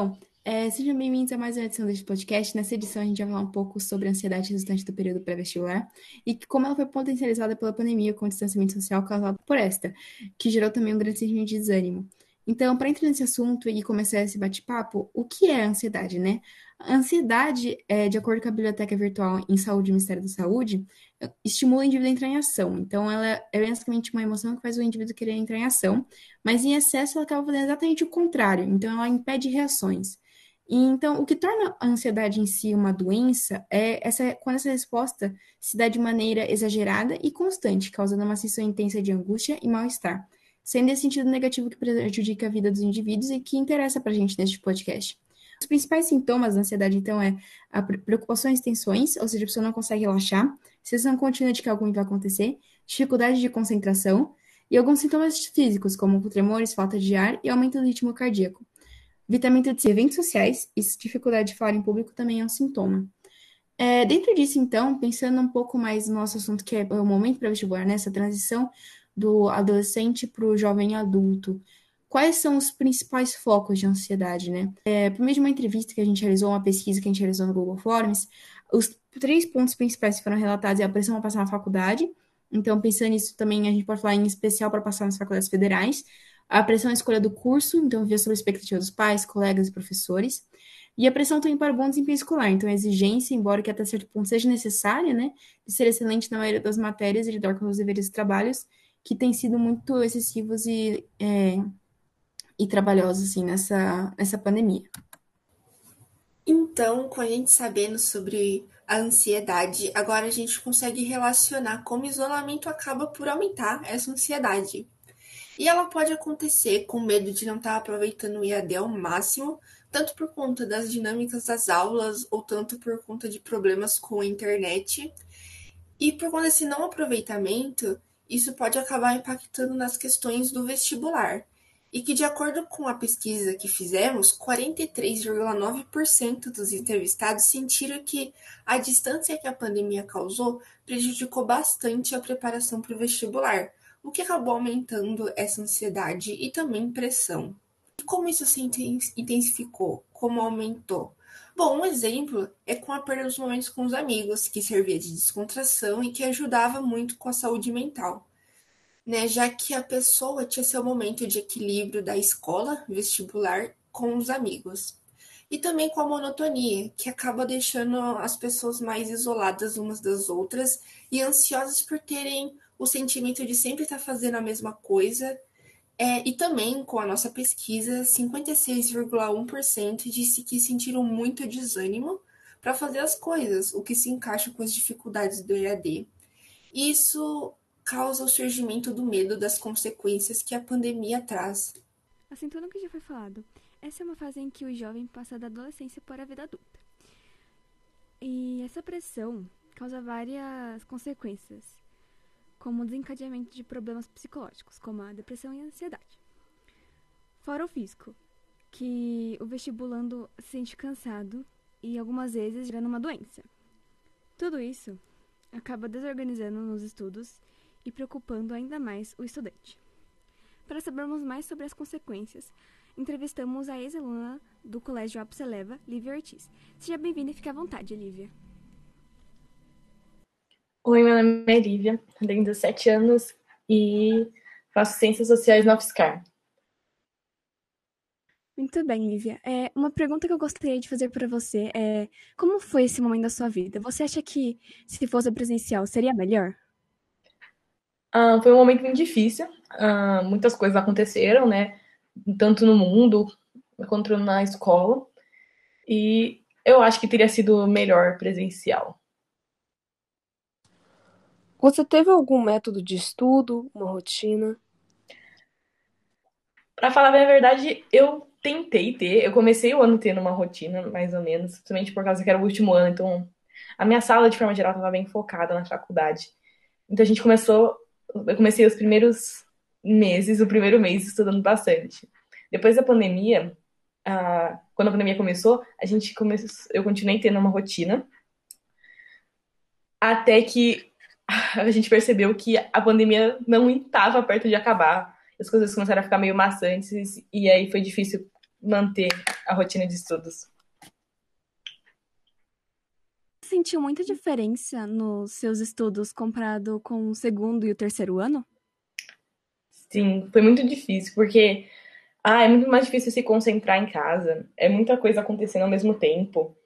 Então, é, sejam bem-vindos a mais uma edição deste podcast. Nessa edição, a gente vai falar um pouco sobre a ansiedade resultante do período pré-vestibular e como ela foi potencializada pela pandemia com o distanciamento social causado por esta, que gerou também um grande sentimento de desânimo. Então, para entrar nesse assunto e começar esse bate-papo, o que é ansiedade, né? A ansiedade, é, de acordo com a Biblioteca Virtual em Saúde, Ministério da Saúde, estimula o indivíduo a entrar em ação. Então, ela é basicamente uma emoção que faz o indivíduo querer entrar em ação, mas em excesso ela acaba fazendo exatamente o contrário. Então, ela impede reações. E, então, o que torna a ansiedade em si uma doença é essa, quando essa resposta se dá de maneira exagerada e constante, causando uma sensação intensa de angústia e mal-estar, sendo esse sentido negativo que prejudica a vida dos indivíduos e que interessa para a gente neste podcast. Os principais sintomas da ansiedade, então, é a preocupações e tensões, ou seja, a pessoa não consegue relaxar, sensação contínua de que algo vai acontecer, dificuldade de concentração e alguns sintomas físicos, como tremores, falta de ar e aumento do ritmo cardíaco. Vitamina de eventos sociais e dificuldade de falar em público também é um sintoma. É, dentro disso, então, pensando um pouco mais no nosso assunto, que é o momento para vestibular, né, essa transição do adolescente para o jovem adulto, quais são os principais focos de ansiedade, né? É, por meio de uma entrevista que a gente realizou, uma pesquisa que a gente realizou no Google Forms, os três pontos principais que foram relatados é a pressão para passar na faculdade. Então, pensando nisso também, a gente pode falar em especial para passar nas faculdades federais. A pressão na escolha do curso, então, ver sobre a expectativa dos pais, colegas e professores. E a pressão também para o bom desempenho escolar. Então, a exigência, embora que até certo ponto seja necessária, né, de ser excelente na maioria das matérias e lidar com os deveres e trabalhos, que têm sido muito excessivos e é, e trabalhosos assim nessa, nessa pandemia. Então, com a gente sabendo sobre a ansiedade, agora a gente consegue relacionar como o isolamento acaba por aumentar essa ansiedade. E ela pode acontecer com medo de não estar aproveitando o IAD ao máximo, tanto por conta das dinâmicas das aulas ou tanto por conta de problemas com a internet. E por conta desse não aproveitamento, isso pode acabar impactando nas questões do vestibular e que, de acordo com a pesquisa que fizemos, 43,9% dos entrevistados sentiram que a distância que a pandemia causou prejudicou bastante a preparação para o vestibular, o que acabou aumentando essa ansiedade e também pressão. E como isso se intensificou? Como aumentou? Bom, um exemplo é com a perda dos momentos com os amigos, que servia de descontração e que ajudava muito com a saúde mental né, já que a pessoa tinha seu momento de equilíbrio da escola, vestibular, com os amigos. E também com a monotonia, que acaba deixando as pessoas mais isoladas umas das outras e ansiosas por terem o sentimento de sempre estar fazendo a mesma coisa. É, e também, com a nossa pesquisa, 56,1% disse que sentiram muito desânimo para fazer as coisas, o que se encaixa com as dificuldades do EAD. Isso causa o surgimento do medo das consequências que a pandemia traz. Assim, tudo o que já foi falado, essa é uma fase em que o jovem passa da adolescência para a vida adulta. E essa pressão causa várias consequências, como desencadeamento de problemas psicológicos, como a depressão e a ansiedade. Fora o físico, que o vestibulando se sente cansado e algumas vezes gerando uma doença. Tudo isso acaba desorganizando nos estudos e preocupando ainda mais o estudante. Para sabermos mais sobre as consequências, entrevistamos a ex-aluna do Colégio Apseleva, Lívia Ortiz. Seja bem-vinda e fique à vontade, Lívia. Oi, meu nome é Lívia, tenho 17 anos e faço Ciências Sociais na UFSCar. Muito bem, Lívia. É, uma pergunta que eu gostaria de fazer para você é: como foi esse momento da sua vida? Você acha que se fosse presencial seria melhor? Uh, foi um momento bem difícil. Uh, muitas coisas aconteceram, né? Tanto no mundo quanto na escola. E eu acho que teria sido melhor presencial. Você teve algum método de estudo, uma rotina? Para falar bem a verdade, eu tentei ter. Eu comecei o ano tendo uma rotina, mais ou menos, principalmente por causa que era o último ano, então a minha sala, de forma geral, estava bem focada na faculdade. Então a gente começou eu comecei os primeiros meses, o primeiro mês estudando bastante. Depois da pandemia, quando a pandemia começou, a gente começou, eu continuei tendo uma rotina, até que a gente percebeu que a pandemia não estava perto de acabar, as coisas começaram a ficar meio maçantes e aí foi difícil manter a rotina de estudos. Sentiu muita diferença nos seus estudos comparado com o segundo e o terceiro ano? Sim, foi muito difícil, porque ah, é muito mais difícil se concentrar em casa, é muita coisa acontecendo ao mesmo tempo.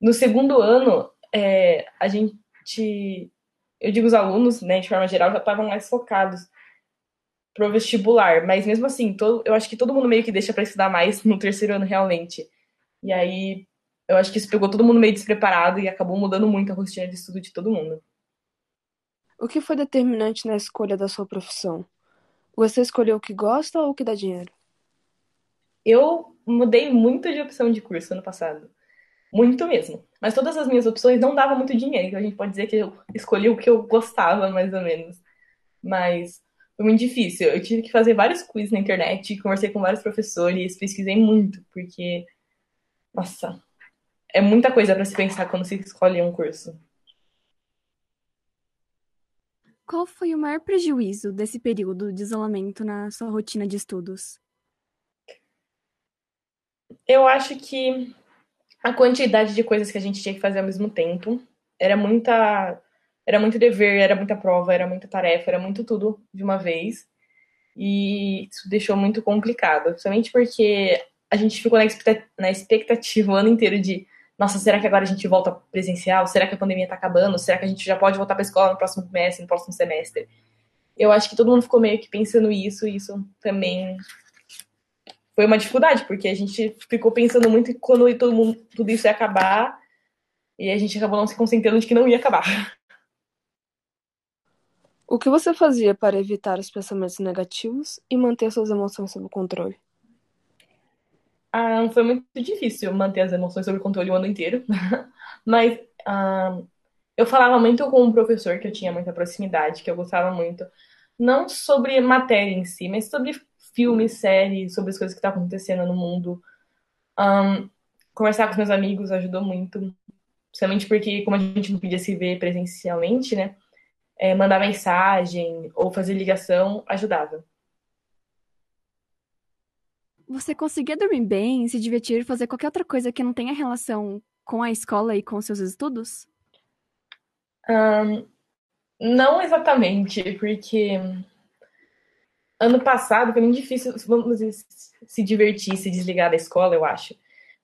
No segundo ano, é, a gente, eu digo os alunos, né, de forma geral, já estavam mais focados pro vestibular, mas mesmo assim, todo, eu acho que todo mundo meio que deixa para estudar mais no terceiro ano realmente. E aí eu acho que isso pegou todo mundo meio despreparado e acabou mudando muito a rotina de estudo de todo mundo. O que foi determinante na escolha da sua profissão? Você escolheu o que gosta ou o que dá dinheiro? Eu mudei muito de opção de curso ano passado. Muito mesmo. Mas todas as minhas opções não davam muito dinheiro. Então a gente pode dizer que eu escolhi o que eu gostava, mais ou menos. Mas foi muito difícil. Eu tive que fazer vários quiz na internet, conversei com vários professores, pesquisei muito, porque. Nossa, é muita coisa para se pensar quando se escolhe um curso. Qual foi o maior prejuízo desse período de isolamento na sua rotina de estudos? Eu acho que a quantidade de coisas que a gente tinha que fazer ao mesmo tempo era muita era muito dever, era muita prova, era muita tarefa, era muito tudo de uma vez. E isso deixou muito complicado, principalmente porque a gente ficou na expectativa o ano inteiro de nossa, será que agora a gente volta presencial? Será que a pandemia está acabando? Será que a gente já pode voltar para a escola no próximo semestre, no próximo semestre? Eu acho que todo mundo ficou meio que pensando isso, e isso também foi uma dificuldade, porque a gente ficou pensando muito quando todo mundo, tudo isso ia acabar, e a gente acabou não se concentrando de que não ia acabar. O que você fazia para evitar os pensamentos negativos e manter suas emoções sob controle? Ah, foi muito difícil manter as emoções sob controle o ano inteiro, mas ah, eu falava muito com um professor que eu tinha muita proximidade, que eu gostava muito, não sobre matéria em si, mas sobre filmes, séries, sobre as coisas que estão tá acontecendo no mundo. Um, conversar com os meus amigos ajudou muito, principalmente porque, como a gente não podia se ver presencialmente, né, é, mandar mensagem ou fazer ligação ajudava. Você conseguia dormir bem, se divertir, fazer qualquer outra coisa que não tenha relação com a escola e com seus estudos? Um, não exatamente, porque ano passado foi muito difícil, vamos dizer, se divertir, se desligar da escola, eu acho.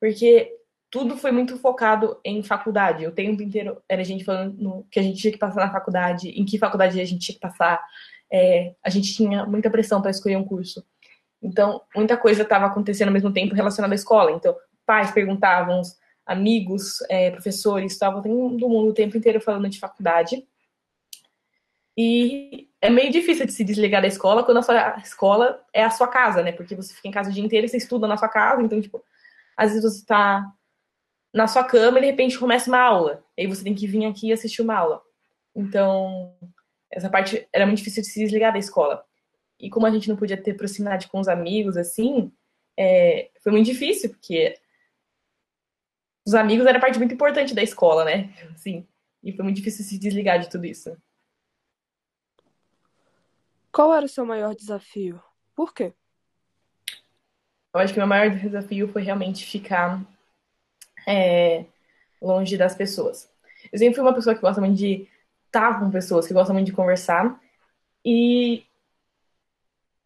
Porque tudo foi muito focado em faculdade. O tempo inteiro era a gente falando no, que a gente tinha que passar na faculdade, em que faculdade a gente tinha que passar. É, a gente tinha muita pressão para escolher um curso. Então, muita coisa estava acontecendo ao mesmo tempo relacionada à escola. Então, pais perguntavam, amigos, é, professores, estavam todo mundo o tempo inteiro falando de faculdade. E é meio difícil de se desligar da escola quando a sua escola é a sua casa, né? Porque você fica em casa o dia inteiro e você estuda na sua casa, então, tipo, às vezes você está na sua cama e de repente começa uma aula. E aí você tem que vir aqui e assistir uma aula. Então, essa parte era muito difícil de se desligar da escola. E como a gente não podia ter proximidade com os amigos, assim, é, foi muito difícil, porque os amigos era parte muito importante da escola, né? Assim, e foi muito difícil se desligar de tudo isso. Qual era o seu maior desafio? Por quê? Eu acho que meu maior desafio foi realmente ficar é, longe das pessoas. Eu sempre fui uma pessoa que gosta muito de estar com pessoas, que gosta muito de conversar. E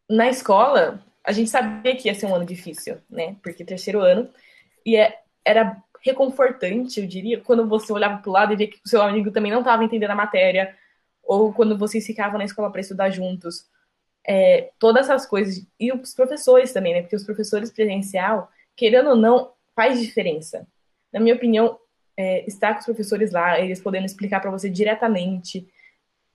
na escola, a gente sabia que ia ser um ano difícil, né? Porque terceiro ano. E é, era reconfortante, eu diria, quando você olhava para o lado e via que o seu amigo também não estava entendendo a matéria, ou quando vocês ficavam na escola para estudar juntos. É, todas essas coisas. E os professores também, né? Porque os professores presencial, querendo ou não, faz diferença. Na minha opinião, é, estar com os professores lá, eles podendo explicar para você diretamente,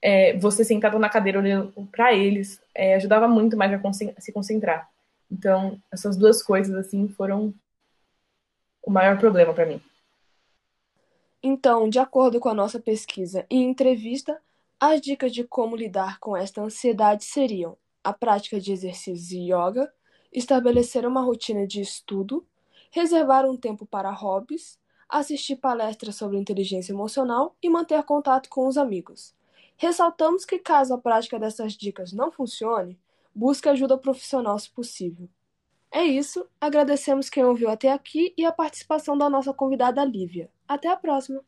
é, você sentado na cadeira olhando para eles, é, ajudava muito mais a se concentrar. Então, essas duas coisas, assim, foram o maior problema para mim. Então, de acordo com a nossa pesquisa e entrevista, as dicas de como lidar com esta ansiedade seriam a prática de exercícios e yoga, estabelecer uma rotina de estudo, reservar um tempo para hobbies, assistir palestras sobre inteligência emocional e manter contato com os amigos. Ressaltamos que, caso a prática dessas dicas não funcione, busque ajuda profissional se possível. É isso, agradecemos quem ouviu até aqui e a participação da nossa convidada Lívia. Até a próxima!